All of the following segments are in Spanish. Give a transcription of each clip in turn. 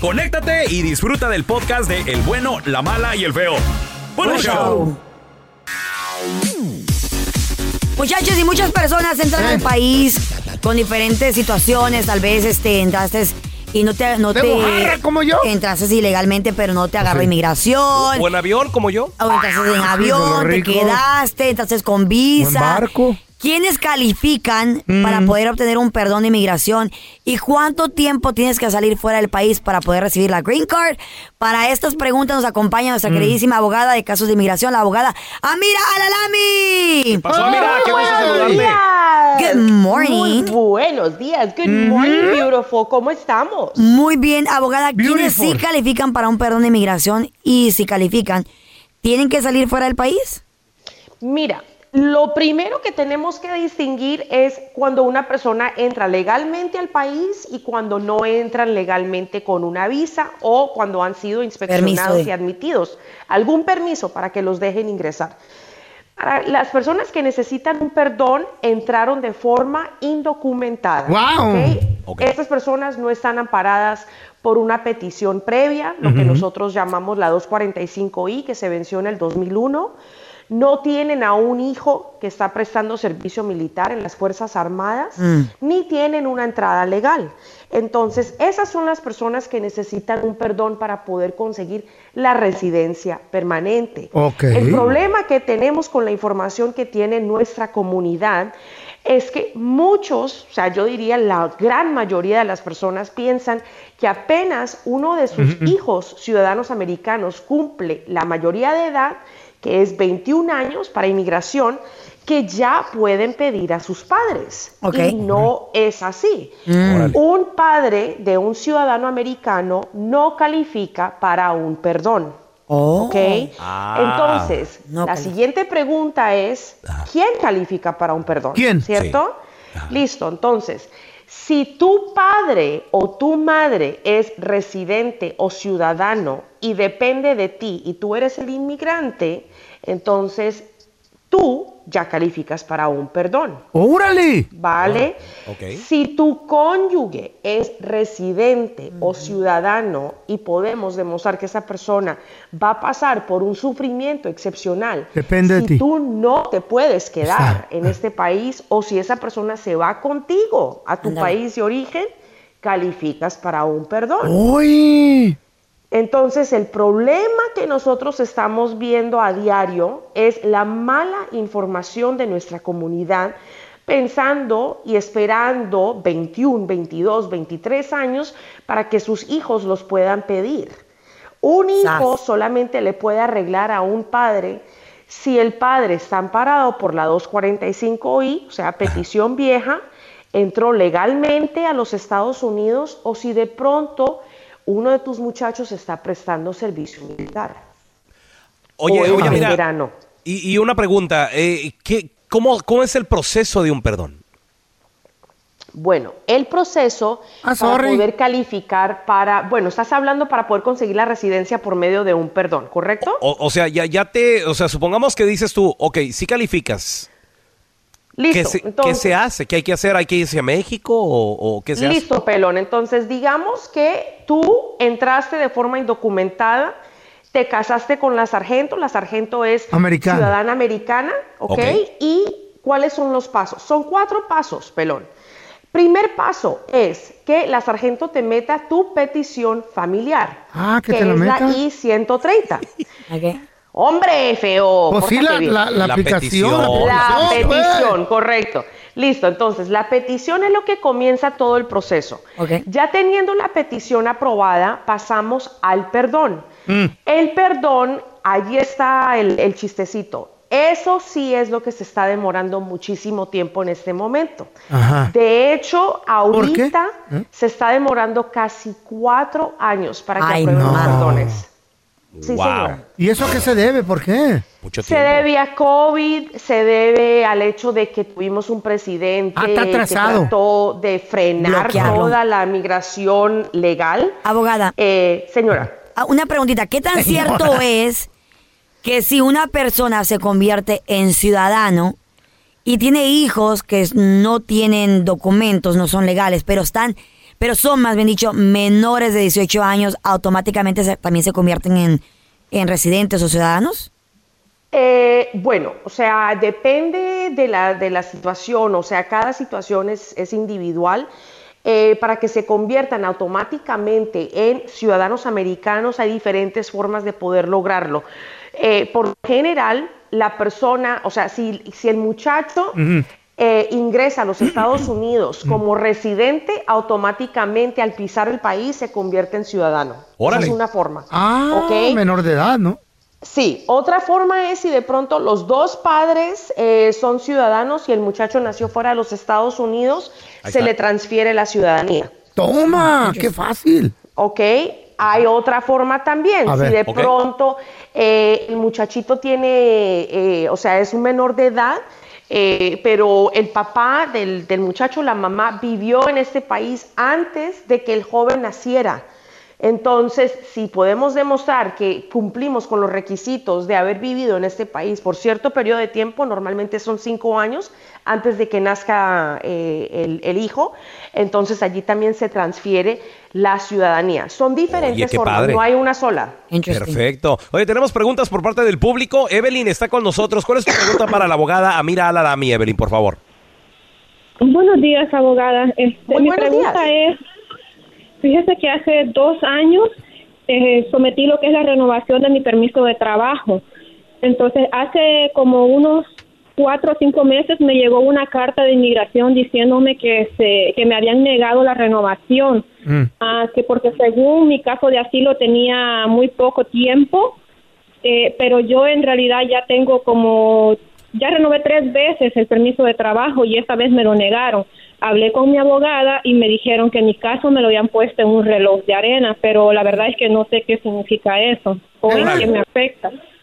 conéctate y disfruta del podcast de El bueno, la mala y el feo. ¡Buen Buen show! show. Muchachos, y muchas personas entran al país con diferentes situaciones. Tal vez este, entraste y no te. No ¿De te mojarra como yo? Entraste ilegalmente, pero no te agarró Sí. inmigración. ¿O en avión como yo? O entraste en Lo avión, te rico. quedaste, entraste con visa. En barco. ¿Quiénes califican para poder obtener un perdón de inmigración? ¿Y cuánto tiempo tienes que salir fuera del país para poder recibir la green card? Para estas preguntas nos acompaña nuestra queridísima abogada de casos de inmigración, la abogada Amira Alalami. ¿Qué pasó, mira? ¡Qué gusto saludarle! Good morning. Muy buenos días. Good morning, beautiful. ¿Cómo estamos? Muy bien, abogada. ¿Quiénes sí califican para un perdón de inmigración? Y si califican, ¿tienen que salir fuera del país? Mira, lo primero que tenemos que distinguir es cuando una persona entra legalmente al país y cuando no entran legalmente con una visa o cuando han sido inspeccionados de- y admitidos. Algún permiso para que los dejen ingresar. Para las personas que necesitan un perdón entraron de forma indocumentada. Ok. Estas personas no están amparadas por una petición previa, lo que nosotros llamamos la 245I, que se venció en el 2001. No tienen a un hijo que está prestando servicio militar en las Fuerzas Armadas, ni tienen una entrada legal. Entonces, esas son las personas que necesitan un perdón para poder conseguir la residencia permanente. El problema que tenemos con la información que tiene nuestra comunidad es que muchos, o sea, yo diría la gran mayoría de las personas piensan que apenas uno de sus hijos ciudadanos americanos cumple la mayoría de edad, que es 21 años para inmigración, que ya pueden pedir a sus padres. Ok. Y no es así. Un padre de un ciudadano americano no califica para un perdón. Oh. ¿Ok? Ah. Entonces, No la siguiente pregunta es, ¿quién califica para un perdón? ¿Quién? ¿Cierto? Listo, entonces, si tu padre o tu madre es residente o ciudadano y depende de ti y tú eres el inmigrante, entonces tú ya calificas para un perdón. ¡Órale! ¿Vale? ok. Si tu cónyuge es residente o ciudadano y podemos demostrar que esa persona va a pasar por un sufrimiento excepcional, Depende de si ti. tú no te puedes quedar Exacto. en este país o si esa persona se va contigo a tu país de origen, calificas para un perdón. ¡Uy! Entonces, el problema que nosotros estamos viendo a diario es la mala información de nuestra comunidad pensando y esperando 21, 22, 23 años para que sus hijos los puedan pedir. Un hijo solamente le puede arreglar a un padre si el padre está amparado por la 245I, o sea, petición vieja, entró legalmente a los Estados Unidos o si de pronto uno de tus muchachos está prestando servicio militar. Oye, o oye, mira, verano. y, y una pregunta, eh, ¿qué, cómo, ¿cómo es el proceso de un perdón? Bueno, el proceso Ah, para poder calificar para, bueno, estás hablando para poder conseguir la residencia por medio de un perdón, ¿correcto? O, o sea, ya, ya te, o sea, supongamos que dices tú, ok, sí calificas. Listo. ¿Qué se, qué entonces, se hace? ¿Qué hay que hacer? ¿Hay que irse a México o, o qué se hace? Listo, pelón. Entonces, digamos que tú entraste de forma indocumentada, te casaste con la sargento, la sargento es Americana. ciudadana americana, ¿ok? Ok. ¿Y cuáles son los pasos? Son cuatro pasos, pelón. Primer paso es que la sargento te meta tu petición familiar, Ah, que que te la es meta. la I-130. Ok. Hombre, feo. Pues sí, la, la, la La aplicación. petición. La petición, correcto. Listo, entonces la petición es lo que comienza todo el proceso. Ok. Ya teniendo la petición aprobada, pasamos al perdón. Mm. El perdón, allí está el, el chistecito. Eso sí es lo que se está demorando muchísimo tiempo en este momento. Ajá. De hecho, ahorita ¿Eh? se está demorando casi cuatro años para que Ay, aprueben no. los perdones. Sí, Wow. señora. ¿Y eso a qué se debe? ¿Por qué? Mucho Se debe a COVID, se debe al hecho de que tuvimos un presidente Ah, está que trató de frenar Bloquearlo. toda la migración legal. Abogada, Eh, señora, ah, una preguntita. ¿Qué tan cierto es que si una persona se convierte en ciudadano y tiene hijos que no tienen documentos, no son legales, pero están, pero son más bien dicho menores de 18 años, automáticamente se- también se convierten en, en residentes o ciudadanos? eh, bueno, o sea, depende de la, de la situación, o sea, cada situación es, es individual. Eh, para que se conviertan automáticamente en ciudadanos americanos hay diferentes formas de poder lograrlo. Eh, por general, la persona, o sea, si, si el muchacho eh, ingresa a los Estados Unidos como residente, automáticamente al pisar el país se convierte en ciudadano. Esa es una forma. Ah, ¿ok? menor de edad, ¿no? Sí, otra forma es si de pronto los dos padres eh, son ciudadanos y el muchacho nació fuera de los Estados Unidos, Ahí se está. le transfiere la ciudadanía. Toma, qué fácil. ¿Ok? Hay otra forma también. A si ver. de pronto eh, el muchachito tiene, eh, o sea, es un menor de edad, eh, pero el papá del, del muchacho, la mamá, vivió en este país antes de que el joven naciera. Entonces, si podemos demostrar que cumplimos con los requisitos de haber vivido en este país por cierto periodo de tiempo, normalmente son cinco años antes de que nazca eh, el, el hijo, entonces allí también se transfiere la ciudadanía. Son diferentes qué formas, padre. no hay una sola. Perfecto. Oye, tenemos preguntas por parte del público. Evelyn está con nosotros. ¿Cuál es tu pregunta para la abogada Amira Alarami, Evelyn, por favor? Buenos días, abogada. Este, Muy mi pregunta días. es, fíjese que hace dos años eh, sometí lo que es la renovación de mi permiso de trabajo. Entonces, hace como unos cuatro o cinco meses me llegó una carta de inmigración diciéndome que, se, que me habían negado la renovación, Mm. Ah, que porque según mi caso de asilo tenía muy poco tiempo, eh, pero yo en realidad ya tengo como, ya renové tres veces el permiso de trabajo y esta vez me lo negaron. Hablé con mi abogada y me dijeron que en mi caso me lo habían puesto en un reloj de arena, pero la verdad es que no sé qué significa eso o en Órale. qué me afecta.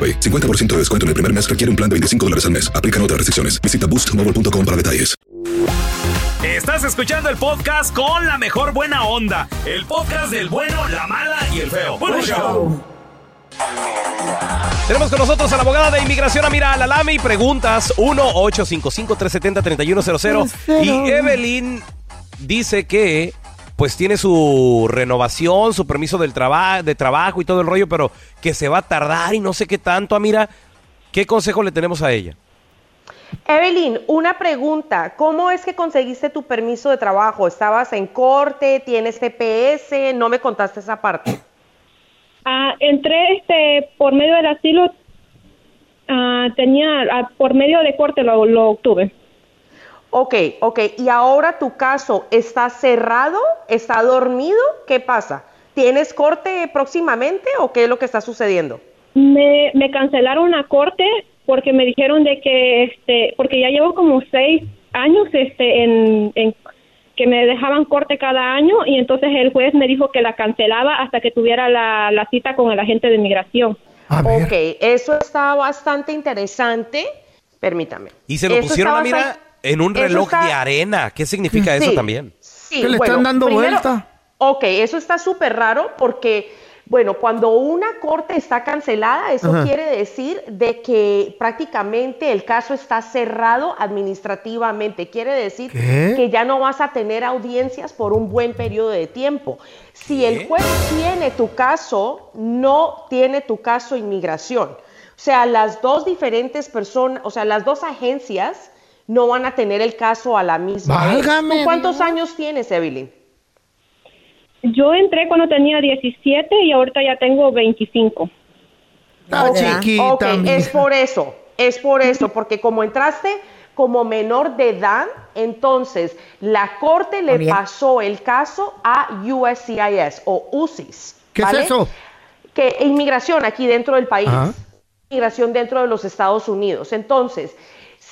AroPay. 50% de descuento en el primer mes requiere un plan de 25 dólares al mes. Aplican otras restricciones. Visita boostmobile.com para detalles. Estás escuchando el podcast con la mejor buena onda. El podcast del bueno, la mala y el feo. Show. Tenemos con nosotros a la abogada de inmigración Amira Alalami. Preguntas 1-855-370-3100. Y Evelyn dice que pues tiene su renovación, su permiso del traba- de trabajo y todo el rollo, pero que se va a tardar y no sé qué tanto. Amira, ¿qué consejo le tenemos a ella? Evelyn, una pregunta. ¿Cómo es que conseguiste tu permiso de trabajo? ¿Estabas en corte? ¿Tienes TPS? No me contaste esa parte. Ah, entré este, por medio del asilo, ah, tenía, ah, por medio de corte lo, lo obtuve. Ok, ok. ¿Y ahora tu caso está cerrado? ¿Está dormido? ¿Qué pasa? ¿Tienes corte próximamente o qué es lo que está sucediendo? Me, me cancelaron la corte porque me dijeron de que, este, porque ya llevo como seis años, este, en, en que me dejaban corte cada año y entonces el juez me dijo que la cancelaba hasta que tuviera la, la cita con el agente de inmigración. Ok, eso está bastante interesante. Permítame. Y se lo Eso pusieron, Amira, bastante- en un reloj está- de arena. ¿Qué significa eso también? Sí, Que le bueno, están dando primero- vuelta. Ok, eso está súper raro porque, bueno, cuando una corte está cancelada, eso Ajá. quiere decir de que prácticamente el caso está cerrado administrativamente. Quiere decir ¿Qué? que ya no vas a tener audiencias por un buen periodo de tiempo. Si el juez tiene tu caso, no tiene tu caso inmigración. O sea, las dos diferentes personas, o sea, las dos agencias no van a tener el caso a la misma vez. Válgame ¿Tú cuántos Dios. años tienes, Evelyn? Yo entré cuando tenía 17 y ahorita ya tengo 25. Está Ok, chiquita. ok, es por eso, es por eso, porque como entraste como menor de edad, entonces la corte le bien. pasó el caso a USCIS o UCIS. ¿Qué es ¿vale? eso? Que inmigración aquí dentro del país, Ajá. inmigración dentro de los Estados Unidos. Entonces,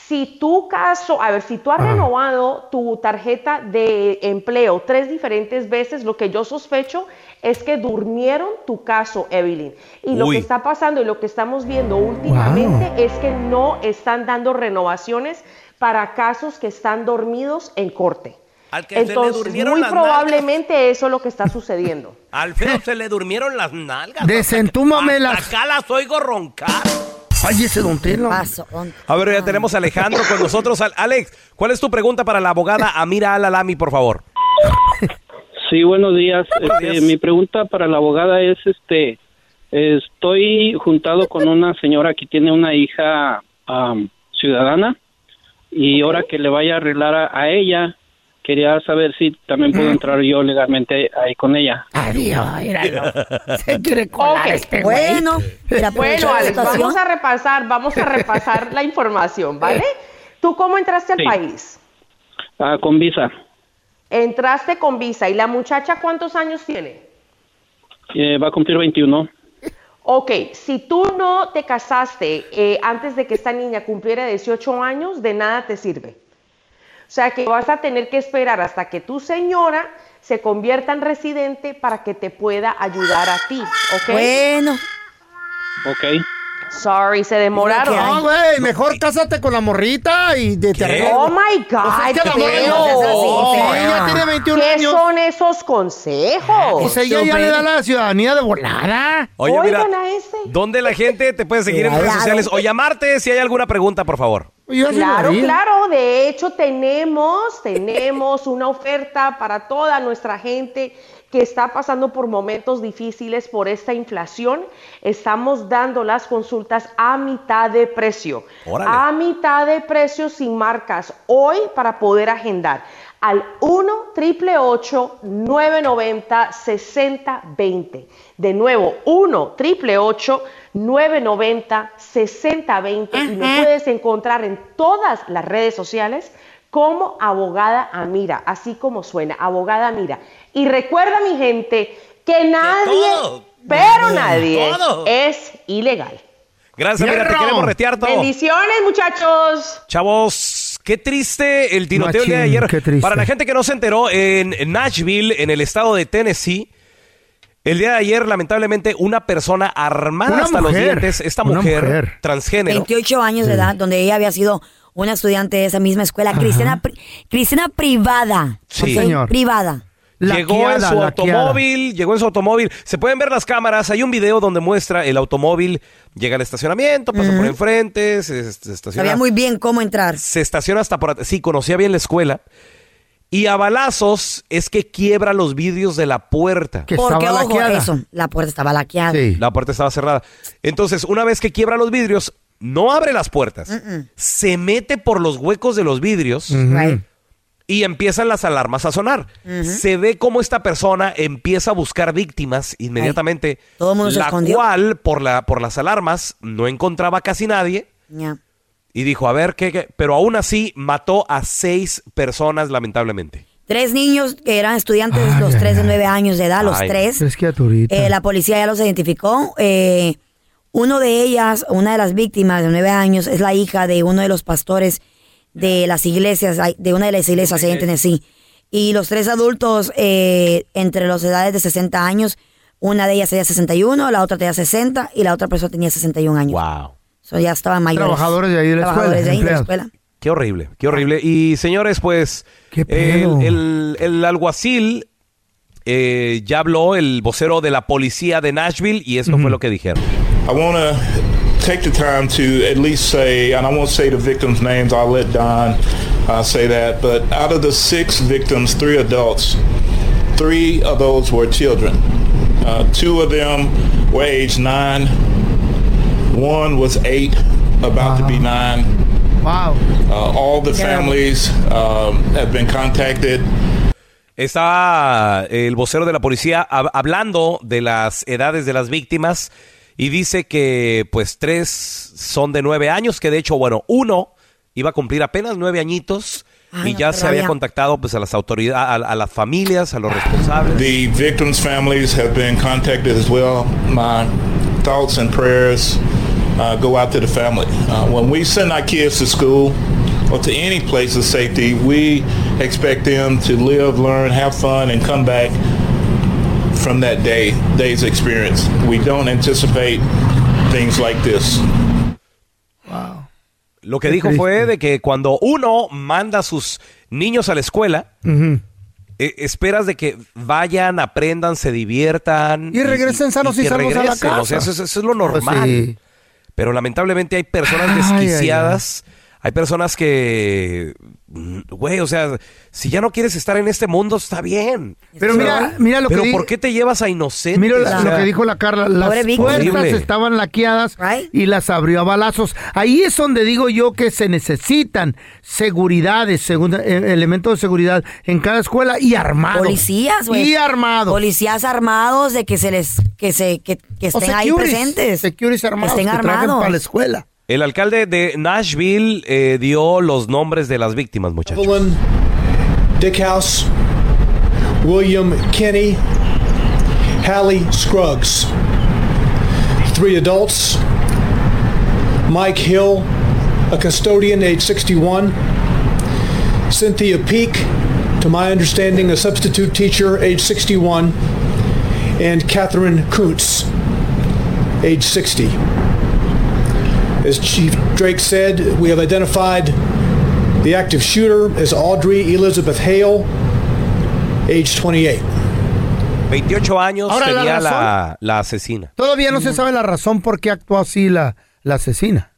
si tu caso, a ver, si tú has Ajá. renovado tu tarjeta de empleo tres diferentes veces, lo que yo sospecho es que durmieron tu caso, Evelyn. Y lo que está pasando y lo que estamos viendo últimamente es que no están dando renovaciones para casos que están dormidos en corte. Al que se le Entonces, durmieron muy las probablemente eso es lo que está sucediendo. Al feo se le durmieron las nalgas. Desentúmamelas. Hasta acá las oigo roncar. Ay, ese don Telo. Paso. on- A ver, ya tenemos a Alejandro con nosotros. Al- Alex, ¿cuál es tu pregunta para la abogada Amira Alalami, por favor? Sí, buenos días. Este, días. Mi pregunta para la abogada es, este, estoy juntado con una señora que tiene una hija am, ciudadana y ahora que le vaya a arreglar a, a ella, quería saber si también puedo entrar yo legalmente ahí con ella. Adiós, míralo. Se quiere colar este. Bueno, mira, Bueno, Alex, vamos a repasar, vamos a repasar la información, ¿vale? ¿Tú cómo entraste al Sí. país? Ah, con visa. Entraste con visa. ¿Y la muchacha cuántos años tiene? Eh, va a cumplir 21. Ok, si tú no te casaste eh, antes de que esta niña cumpliera 18 años, de nada te sirve. O sea que vas a tener que esperar hasta que tu señora se convierta en residente para que te pueda ayudar a ti, ¿ok? Bueno, Ok. Sorry, se demoraron. No, güey, mejor cásate con la morrita y de te arreglo. Oh my God, es que la feo. morra no seas así, no, feo. ella tiene 21 ¿Qué años. son esos consejos? Pues ella ya le da la ciudadanía de volada. Oye, mira, Oigan a ese. ¿dónde la gente te puede seguir en redes sociales o llamarte si hay alguna pregunta, por favor? Claro, claro. De hecho, tenemos, tenemos una oferta para toda nuestra gente que está pasando por momentos difíciles por esta inflación, estamos dando las consultas a mitad de precio. Órale. A mitad de precio sin marcas hoy para poder agendar al 1 triple 990 6020. De nuevo, 1 triple 990 6020 y me puedes encontrar en todas las redes sociales como abogada Amira, así como suena, abogada Amira. Y recuerda mi gente que nadie, todo. pero nadie todo. es ilegal. Gracias, Amira, te queremos retear todo. Bendiciones muchachos. Chavos, qué triste el tiroteo el día de Machín, ayer. qué triste. Para la gente que no se enteró, en Nashville, en el estado de Tennessee, el día de ayer, lamentablemente, una persona armada Una hasta los dientes, esta mujer, mujer. transgénero, 28 años de edad, donde ella había sido una estudiante de esa misma escuela, cristiana, pri- cristiana privada. Sí. Señor. Privada. Llegó en su laqueada. automóvil, llegó en su automóvil. Se pueden ver las cámaras, hay un video donde muestra el automóvil, llega al estacionamiento, pasa por enfrente, se, se estaciona. Sabía muy bien cómo entrar. se estaciona hasta por... Sí, conocía bien la escuela. Y a balazos es que quiebra los vidrios de la puerta. Que Porque, estaba ojo, laqueada. eso, la puerta estaba laqueada. Sí. La puerta estaba cerrada. Entonces, una vez que quiebra los vidrios, no abre las puertas. Se mete por los huecos de los vidrios Right. Y empiezan las alarmas a sonar. Se ve cómo esta persona empieza a buscar víctimas inmediatamente. Todo el mundo se la escondió. cual, por, la, por las alarmas, no encontraba casi nadie. Ya. Y dijo, a ver, ¿qué, qué? Pero aún así mató a seis personas, lamentablemente. Tres niños que eran estudiantes, Ay, los ay, tres de nueve años de edad, los tres. Tres criaturitas. Eh, la policía ya los identificó. Eh, uno de ellas, una de las víctimas de nueve años, es la hija de uno de los pastores de las iglesias, de una de las iglesias ahí en Tennessee. Y los tres adultos, eh, entre las edades de 60 años, una de ellas tenía 61, la otra tenía 60 y la otra persona tenía 61 años. Wow. So, ya estaban mayores. Trabajadores de ahí de la Trabajadores escuela, de ahí de la escuela. Qué horrible, qué horrible. Y señores, pues ¿Qué el, el- el alguacil eh, ya habló, el vocero de la policía de Nashville, y esto fue lo que dijeron. I want to take the time to at least say, and I won't say the victims' names, I'll let Don uh, say that, but out of the six victims, three adults, three of those were children. Uh, two of them were age nine, one was eight, about to be nine. Wow. Uh, all the families um, have been contacted. Está el vocero de la policía hab- hablando de las edades de las víctimas y dice que pues tres son de nueve años, que de hecho, bueno, uno iba a cumplir apenas nueve añitos Ay, y no, ya se había contactado pues a las autoridades, a, a las familias, a los responsables. The victims' families have been contacted as well. My thoughts and prayers uh, go out to the family. Uh, when we send our kids to school or to any place of safety, we expect them to live, learn, have fun, and come back from that day, day's experience. We don't anticipate things like this. Lo que Qué dijo triste. fue de que cuando uno manda a sus niños a la escuela, eh, esperas de que vayan, aprendan, se diviertan. Y regresen sanos y que salvos a la regresen. O sea, casa. eso, es- eso es lo Pues normal. sí. Pero lamentablemente hay personas Ay, ay, desquiciadas. Hay personas que, güey, o sea, si ya no quieres estar en este mundo, está bien. Pero mira, mira lo Pero que di- ¿por qué te llevas a inocentes? Mira O la- sea, lo que dijo la Carla, las Pobre puertas Horrible. estaban laqueadas y las abrió a balazos. Ahí es donde digo yo que se necesitan seguridades, segun- eh, elementos de seguridad en cada escuela y armados. Policías, güey. Y armados. Policías armados de que se les, que se, que, que O estén ahí securities, presentes. securities armados que estén que armados. para la escuela. El alcalde de Nashville eh, dio los nombres de las víctimas, muchachos. Evelyn Dickhouse, William Kenny, Hallie Scruggs. Three adults Mike Hill, a custodian, age 61, Cynthia Peak, to my understanding, a substitute teacher, age 61, and Catherine Kuntz, age 60. As Chief Drake said, we have identified the active shooter as Audrey Elizabeth Hale, age 28. 28 años Ahora, la tenía la, razón- la asesina. Todavía no se sabe la razón por qué actuó así la, la asesina.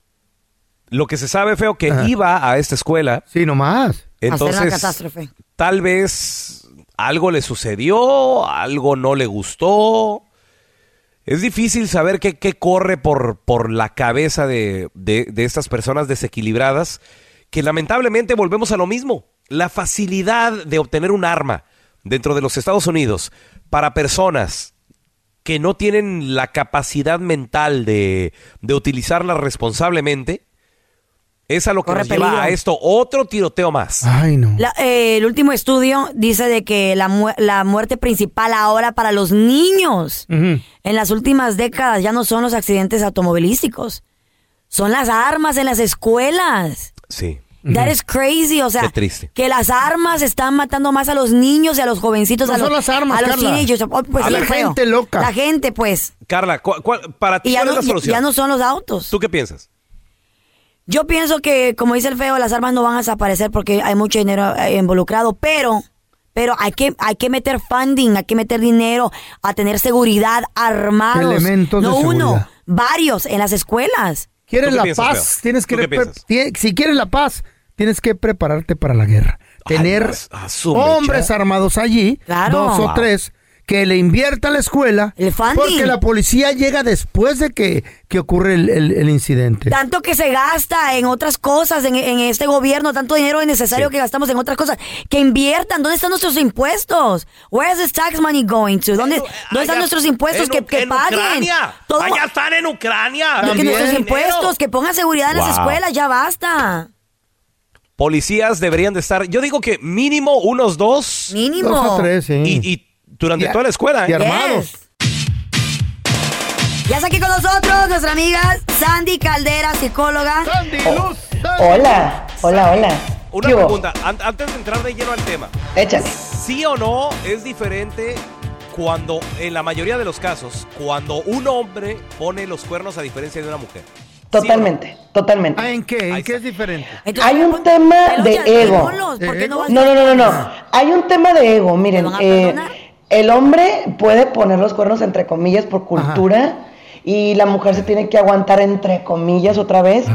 Lo que se sabe, feo, que Ajá. iba a esta escuela. Sí, nomás. Hacer una Entonces, catástrofe. tal vez algo le sucedió, algo no le gustó. Es difícil saber qué, qué corre por, por la cabeza de, de- estas personas desequilibradas, que lamentablemente volvemos a lo mismo. La facilidad de obtener un arma dentro de los Estados Unidos para personas que no tienen la capacidad mental de, de utilizarla responsablemente, es a lo que Corre nos lleva peligro. a esto otro tiroteo más. Ay, no. La- eh, el último estudio dice de que la, mu- la muerte principal ahora para los niños en las últimas décadas ya no son los accidentes automovilísticos, son las armas en las escuelas. Sí. That is crazy, o sea, Qué triste. que las armas están matando más a los niños y a los jovencitos, No a los, son las armas, a los Carla. teenagers. Oh, pues A sí, la feo. gente loca. La gente, pues. Carla, ¿cuál- cuál- para ti Y ya cuál no, es la ya- solución? ya no son los autos. ¿Tú qué piensas? Yo pienso que, como dice el feo, las armas no van a desaparecer porque hay mucho dinero eh, involucrado, pero, pero hay que, hay que meter funding, hay que meter dinero a tener seguridad armados. Elementos de no uno, seguridad. varios en las escuelas. ¿Quieres ¿Tú qué la piensas, paz? Feo? Tienes que si quieres la paz, tienes que prepararte para la guerra. Tener hombres armados allí, Claro. dos o Wow. tres, que le invierta a la escuela, El funding. porque la policía llega después de que, que ocurre el, el- el incidente. Tanto que se gasta en otras cosas, en, en este gobierno, tanto dinero innecesario Sí. que gastamos en otras cosas. Que inviertan. ¿Dónde están nuestros impuestos? Where is this tax money going to? ¿Dónde, ¿dónde están nuestros impuestos en que, que en paguen? Ucrania. Todo- Allá están en Ucrania. que nuestros Dinero. impuestos, que pongan seguridad en las escuelas, ya basta. Policías deberían de estar, yo digo que mínimo unos dos. Mínimo. Dos o tres, sí. Y, y durante toda la escuela. y ¿eh? armados. Yes. Ya está aquí con nosotros nuestra amiga Sandy Caldera, psicóloga. Sandy, Luz, Sandy. Hola, hola, hola. Una pregunta, an- antes de entrar de lleno al tema. Échale. ¿Sí o no es diferente cuando, en la mayoría de los casos, cuando un hombre pone los cuernos a diferencia de una mujer? Totalmente, totalmente. Ah, ¿En qué? ¿En qué es diferente? Entonces, Hay un tema de ego. ponlos, ¿por qué no vas- No, no, no, no, no. Hay un tema de ego. Miren, ¿Te van a eh? El hombre puede poner los cuernos entre comillas por cultura y la mujer se tiene que aguantar entre comillas otra vez.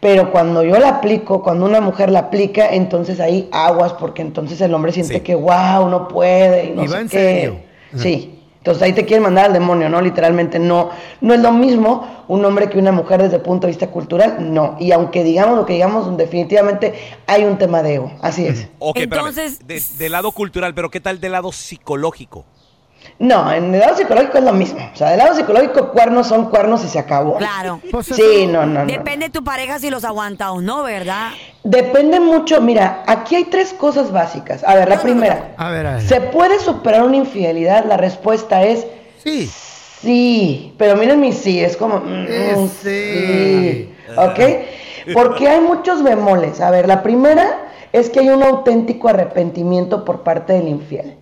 Pero cuando yo la aplico, cuando una mujer la aplica, entonces ahí aguas, porque entonces el hombre siente Sí. que wow, no puede y no Y va sé en qué. serio. Sí. Entonces ahí te quieren mandar al demonio, ¿no? Literalmente no. No es lo mismo un hombre que una mujer desde el punto de vista cultural, no. Y aunque digamos lo que digamos, definitivamente hay un tema de ego. Así es. Ok, espérame. Entonces- De- del lado cultural, pero ¿qué tal del lado psicológico? No, en el lado psicológico es lo mismo. O sea, del lado psicológico, cuernos son cuernos y se acabó. Claro. Pues Sí, no, no, no. Depende de tu pareja si los aguanta o no, ¿verdad? Depende mucho. Mira, aquí hay tres cosas básicas. A ver, la primera. A ver, a ver. ¿Se puede superar una infidelidad? La respuesta es Sí. Sí, pero miren mi sí, es como... mm, Eh, mm, sí. sí, ¿ok? Porque hay muchos bemoles. A ver, la primera es que hay un auténtico arrepentimiento por parte del infiel.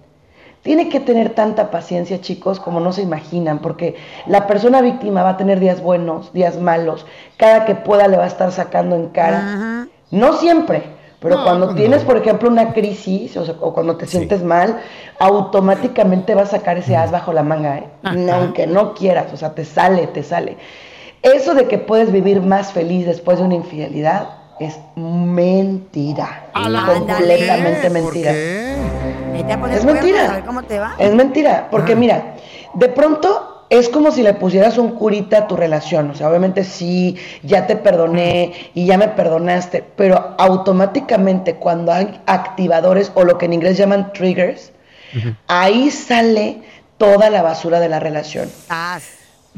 Tiene que tener tanta paciencia, chicos, como no se imaginan, porque la persona víctima va a tener días buenos, días malos, cada que pueda le va a estar sacando en cara. No siempre, pero No, cuando tienes, por ejemplo, una crisis o, sea, o cuando te sientes mal, automáticamente vas a sacar ese as bajo la manga, ¿eh? aunque no quieras, o sea, te sale, te sale. Eso de que puedes vivir más feliz después de una infidelidad es mentira. Completamente ¿Por mentira. qué? Vete a poner Es mentira. A ver cómo te va. Es mentira, porque mira, de pronto es como si le pusieras un curita a tu relación. O sea, obviamente sí, ya te perdoné y ya me perdonaste, pero automáticamente cuando hay activadores o lo que en inglés llaman triggers, ahí sale toda la basura de la relación. Ah,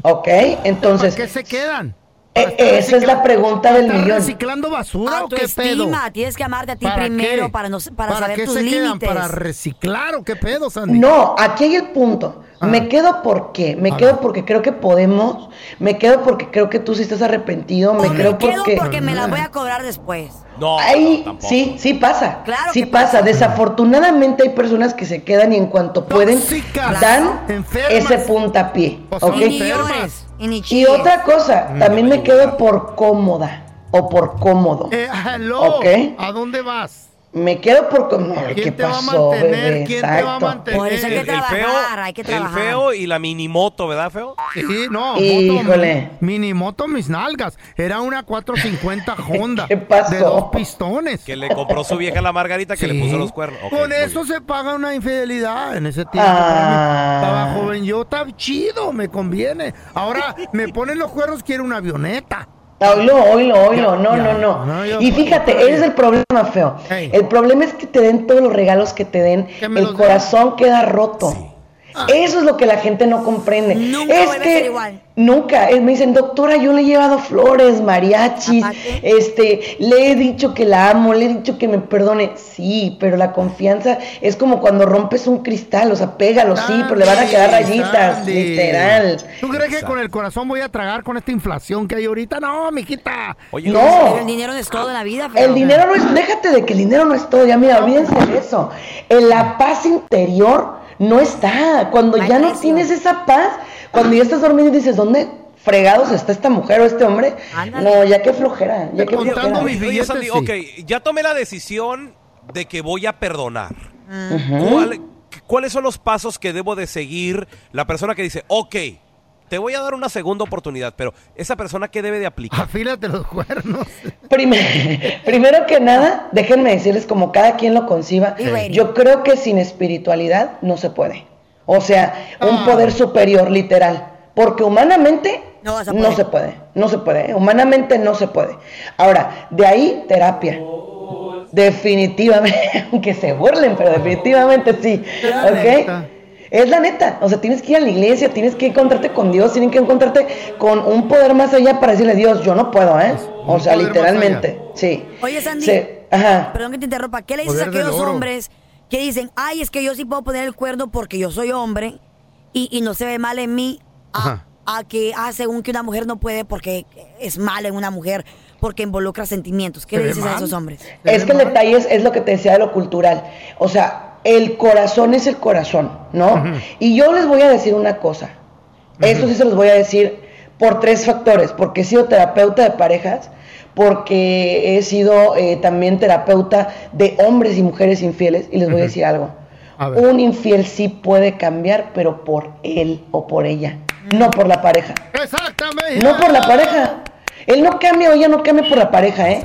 ¿Ok? Entonces, ¿Para qué se quedan? E- ¿Para estar esa es la pregunta del ¿Estás millón. reciclando basura o qué pedo? Tienes que amarte a ti ¿Para primero qué? para, no, para, saber qué tus se quedan? límites. ¿Para reciclar o qué pedo, Sandy? No, aquí hay el punto. Me quedo por qué. Me quedo porque creo que podemos. Me quedo porque creo que tú sí estás arrepentido. O Me me quedo quedo porque. porque me la voy a cobrar después. No, tampoco. sí, sí pasa. Claro sí que pasa. pasa. Desafortunadamente hay personas que se quedan y en cuanto pueden Tóxicas. dan Enfermas. ese puntapié. Pues ¿ok? Y otra cosa, también me quedo por cómoda o por cómodo. Eh, hello. Ok. ¿A dónde vas? Me quedo por... ¿Qué ¿Quién te va a mantener? bebé? ¿Quién te va a mantener? Por eso hay que El, el feo, trabajar, hay que el trabajar. feo y la minimoto, ¿verdad, feo? Sí, no, Híjole. moto, mini moto mis nalgas. Era una 450 Honda. ¿Qué pasó? De dos pistones. Que le compró su vieja la Margarita que le puso los cuernos. Con eso bien. se paga una infidelidad en ese tiempo. Ah. para mí. Estaba joven yo, está chido, me conviene. Ahora me ponen los cuernos, quiero una avioneta. Oilo, oilo, oilo, no, no, no. no, yo- Y fíjate, ese es el problema, feo. El problema es que te den todos los regalos que te den, el den. corazón queda roto. Eso es lo que la gente no comprende. Nunca es a que ser igual. nunca, me dicen, doctora, yo le he llevado flores, mariachis, Aparte. este, le he dicho que la amo, le he dicho que me perdone. Sí, pero la confianza es como cuando rompes un cristal, o sea, pégalo, sí, pero le van a quedar rayitas, literal. ¿Tú crees que con el corazón voy a tragar con esta inflación que hay ahorita? No, mijita. Oye, No. Pero el dinero no es todo en la vida, feo. El dinero no es, déjate de que el dinero no es todo, ya mira, olvídense de eso. En la paz interior no está. Cuando ya no tienes esa paz, cuando ya estás dormido y dices, ¿dónde fregados está esta mujer o este hombre? Ándale. No, ya que flojera, ya que Contando flojera. mis Oye, billetes, Sandy, sí. ok, ya tomé la decisión de que voy a perdonar. ¿Cuál- ¿Cuáles son los pasos que debo de seguir la persona que dice, ok, te voy a dar una segunda oportunidad, pero esa persona que debe de aplicar? Afílate los cuernos. Primero, primero que nada, déjenme decirles como cada quien lo conciba, yo creo que sin espiritualidad no se puede. O sea, un Ah. poder superior, literal. Porque humanamente No vas a no poder. se puede, no se puede, ¿eh? humanamente no se puede. Ahora, de ahí terapia. Definitivamente, aunque se burlen, pero definitivamente sí. ¿Ok? Es la neta, o sea, tienes que ir a la iglesia, tienes que encontrarte con Dios, tienes que encontrarte con un poder más allá para decirle, Dios, yo no puedo, ¿eh? O sea, literalmente, sí. Oye, Sandy, Se- ajá. perdón que te interrumpa. ¿Qué le dices a Poder aquellos hombres que dicen, ay, es que yo sí puedo poner el cuerno porque yo soy hombre y, y no se ve mal en mí? A, que, ah, según que una mujer no puede porque es mal en una mujer porque involucra sentimientos. ¿Qué ¿Se le dices a esos hombres? ¿Se Es que el detalle es, es lo que te decía de lo cultural. O sea, el corazón es el corazón, ¿no? Y yo les voy a decir una cosa. Eso sí se los voy a decir por tres factores. Porque he sido terapeuta de parejas, porque he sido eh, también terapeuta de hombres y mujeres infieles. Y les voy a decir algo. A. Un infiel sí puede cambiar, pero por él o por ella, no por la pareja. Exactamente. No por la pareja. Él no cambia o ella no cambia por la pareja, ¿eh?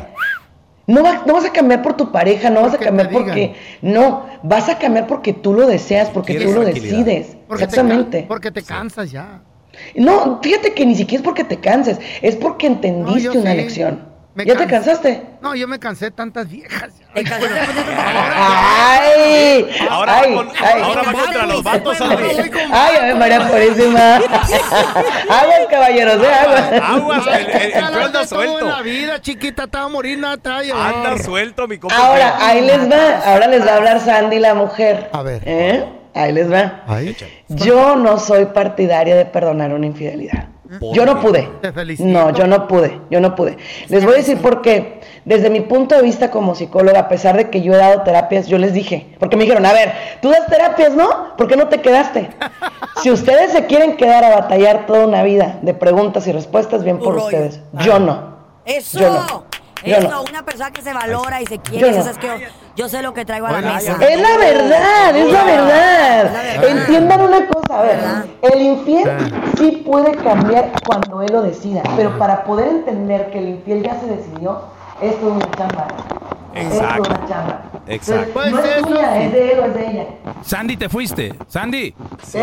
No, va- no vas a cambiar por tu pareja, no vas a cambiar porque... No, vas a cambiar porque tú lo deseas, porque tú lo decides. Porque te ca- Exactamente. porque te cansas ya. No, fíjate que ni siquiera es porque te canses, es porque entendiste No, una sí. lección. Me ¿Ya te cansaste? No, yo me cansé de tantas viejas. Te cansaste ¡Ay! Ahora ay, con- ay. ahora va contra los vatos, Sandy. Ay, ay, María Purísima. Aguas, caballeros, de aguas. Aguas, el, el- el anda suelto. en la vida, chiquita, te va a morir, nada a llevar. Anda suelto, mi compa. Ahora, ahí les va. Ahora les va a hablar Sandy, la mujer. A ver. ¿Eh? Ahí les va. Yo no soy partidaria de perdonar una infidelidad. ¿Por Yo no pude. Te felicito. No, yo no pude, yo no pude. Les voy a decir por qué. Desde mi punto de vista como psicóloga, a pesar de que yo he dado terapias, yo les dije, porque me dijeron, a ver, tú das terapias, ¿no? ¿Por qué no te quedaste? Si ustedes se quieren quedar a batallar toda una vida de preguntas y respuestas, bien por ustedes. Yo no. Eso, Yo no. Yo eso, no. una persona que se valora y se Yo quiere, no. eso es que yo, yo sé lo que traigo a la Bueno, mesa. Es la verdad, es la verdad. La verdad. Entiendan una cosa, a ver, el infiel sí puede cambiar cuando él lo decida, pero para poder entender que el infiel ya se decidió, esto es una chamba. Exacto. una chamba. Exacto. Entonces, Pues no es eso tuya, sí. es de él o es de ella. Sandy, te fuiste. Sandy. Sí,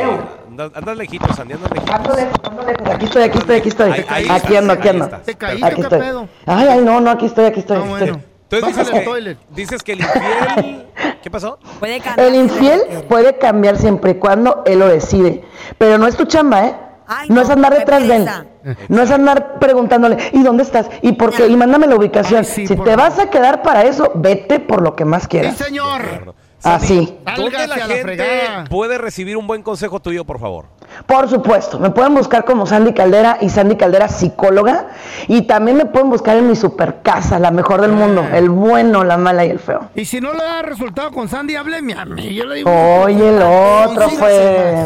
andas, andas lejitos, Sandy, andas lejitos. Ando lejos, ando lejos. Aquí estoy, aquí estoy, aquí estoy. Ahí- ahí aquí ando, aquí ando. ¿Te caíste Aquí qué estoy. pedo? Ay, ay, no, no, aquí estoy, aquí estoy. Ah, bueno. estoy. Entonces dices que, toilet. dices que el infiel... ¿Qué pasó? Puede cambiar. El infiel puede cambiar siempre y cuando él lo decide. Pero no es tu chamba, ¿eh? Ay, no, no, es andar detrás de él. No es andar preguntándole, ¿y dónde estás? ¿Y por qué? Y mándame la ubicación. Ay, sí, si te vas a quedar para eso, vete por lo que más Sí, quieras. señor. Así. ¿Dónde Sálgase la gente fregada. puede recibir un buen consejo tuyo, por favor? Por supuesto, me pueden buscar como Sandy Caldera y Sandy Caldera psicóloga. Y también me pueden buscar en mi super casa, la mejor del mundo. El bueno, la mala y el feo. Y si no le da resultado con Sandy, hábleme a mí. Yo le digo. Oye, el otro fue.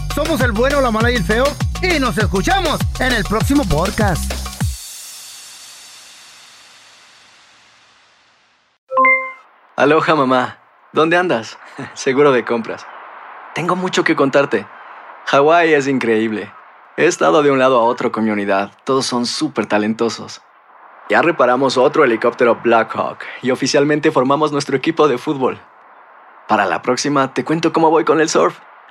Somos el bueno, la mala y el feo. Y nos escuchamos en el próximo podcast. Aloha mamá, ¿dónde andas? Seguro de compras. Tengo mucho que contarte. Hawái es increíble. He estado de un lado a otro con mi unidad. Todos son súper talentosos. Ya reparamos otro helicóptero Blackhawk y oficialmente formamos nuestro equipo de fútbol. Para la próxima te cuento cómo voy con el surf